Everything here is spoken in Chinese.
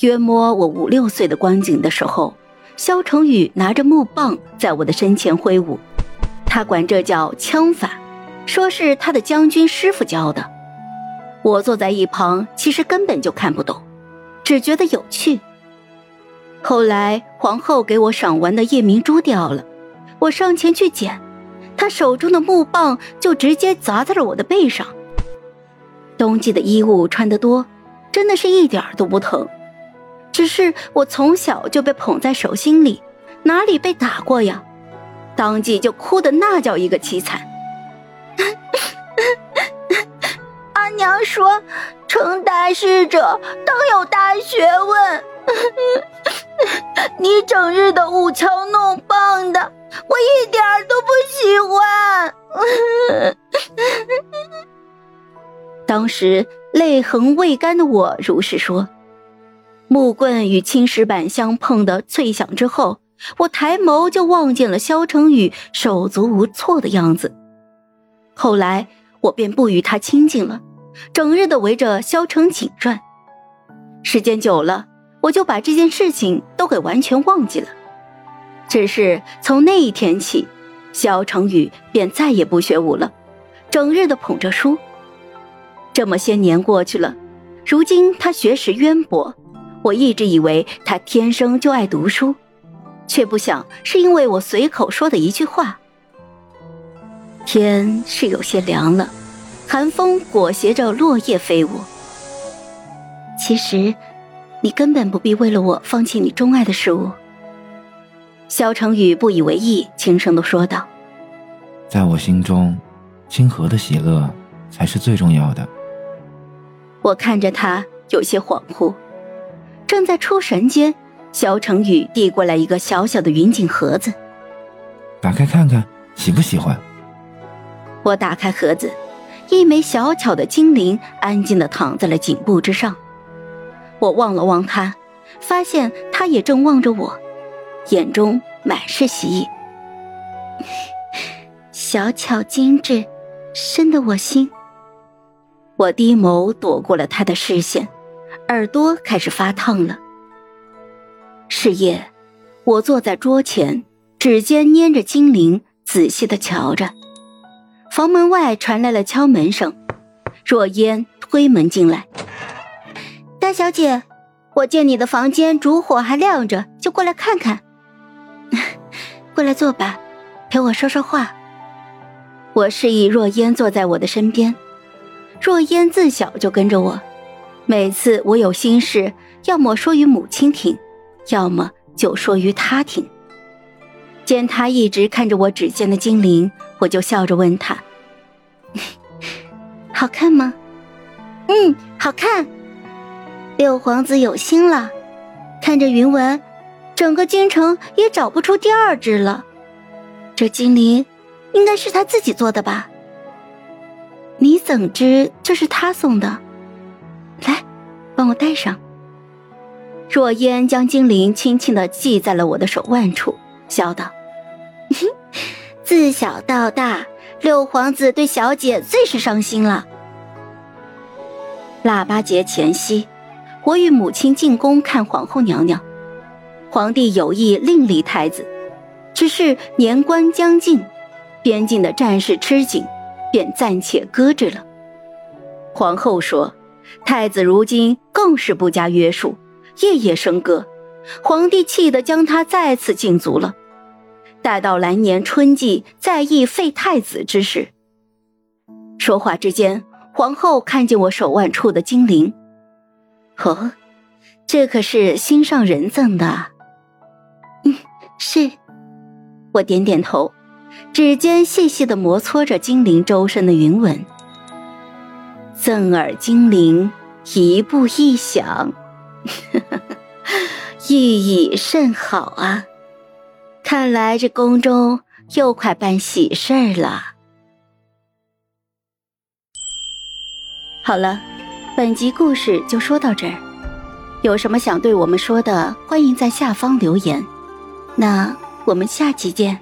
约摸我五六岁的光景的时候，萧成宇拿着木棒在我的身前挥舞，他管这叫枪法，说是他的将军师傅教的。我坐在一旁，其实根本就看不懂，只觉得有趣。后来皇后给我赏玩的夜明珠掉了，我上前去捡，她手中的木棒就直接砸在了我的背上。冬季的衣物穿得多，真的是一点都不疼。只是我从小就被捧在手心里，哪里被打过呀？当即就哭的那叫一个凄惨。阿娘说，成大事者当有大学问。你整日的舞枪弄棒的，我一点都不喜欢。当时泪痕未干的我如是说。木棍与青石板相碰的脆响之后，我抬眸就望见了萧成宇手足无措的样子。后来我便不与他亲近了，整日的围着萧成景转。时间久了。我就把这件事情都给完全忘记了，只是从那一天起，萧成宇便再也不学武了，整日的捧着书。这么些年过去了，如今他学识渊博，我一直以为他天生就爱读书，却不想是因为我随口说的一句话。天是有些凉了，寒风裹挟着落叶飞舞。其实。你根本不必为了我放弃你钟爱的事物。”萧成宇不以为意，轻声的说道。“在我心中，清河的喜乐才是最重要的。”我看着他，有些恍惚。正在出神间，萧成宇递过来一个小小的云锦盒子，“打开看看，喜不喜欢？”我打开盒子，一枚小巧的精灵安静的躺在了颈部之上。我望了望他，发现他也正望着我，眼中满是喜意。小巧精致，深得我心。我低眸躲过了他的视线，耳朵开始发烫了。是夜，我坐在桌前，指尖捏着精灵，仔细的瞧着。房门外传来了敲门声，若烟推门进来。大小姐，我见你的房间烛火还亮着，就过来看看。过来坐吧，陪我说说话。我示意若烟坐在我的身边。若烟自小就跟着我，每次我有心事，要么说与母亲听，要么就说与他听。见他一直看着我指尖的精灵，我就笑着问他：“ 好看吗？”“嗯，好看。”六皇子有心了，看着云纹，整个京城也找不出第二只了。这精灵，应该是他自己做的吧？你怎知这是他送的？来，帮我戴上。若烟将精灵轻轻的系在了我的手腕处，笑道：“ 自小到大，六皇子对小姐最是上心了。”腊八节前夕。我与母亲进宫看皇后娘娘，皇帝有意另立太子，只是年关将近，边境的战事吃紧，便暂且搁置了。皇后说，太子如今更是不加约束，夜夜笙歌，皇帝气得将他再次禁足了。待到来年春季再议废太子之事。说话之间，皇后看见我手腕处的精灵。哦，这可是心上人赠的。嗯，是。我点点头，指尖细细的摩搓着精灵周身的云纹。赠耳精灵，一步一响，寓 意甚好啊！看来这宫中又快办喜事儿了。好了。本集故事就说到这儿，有什么想对我们说的，欢迎在下方留言。那我们下期见。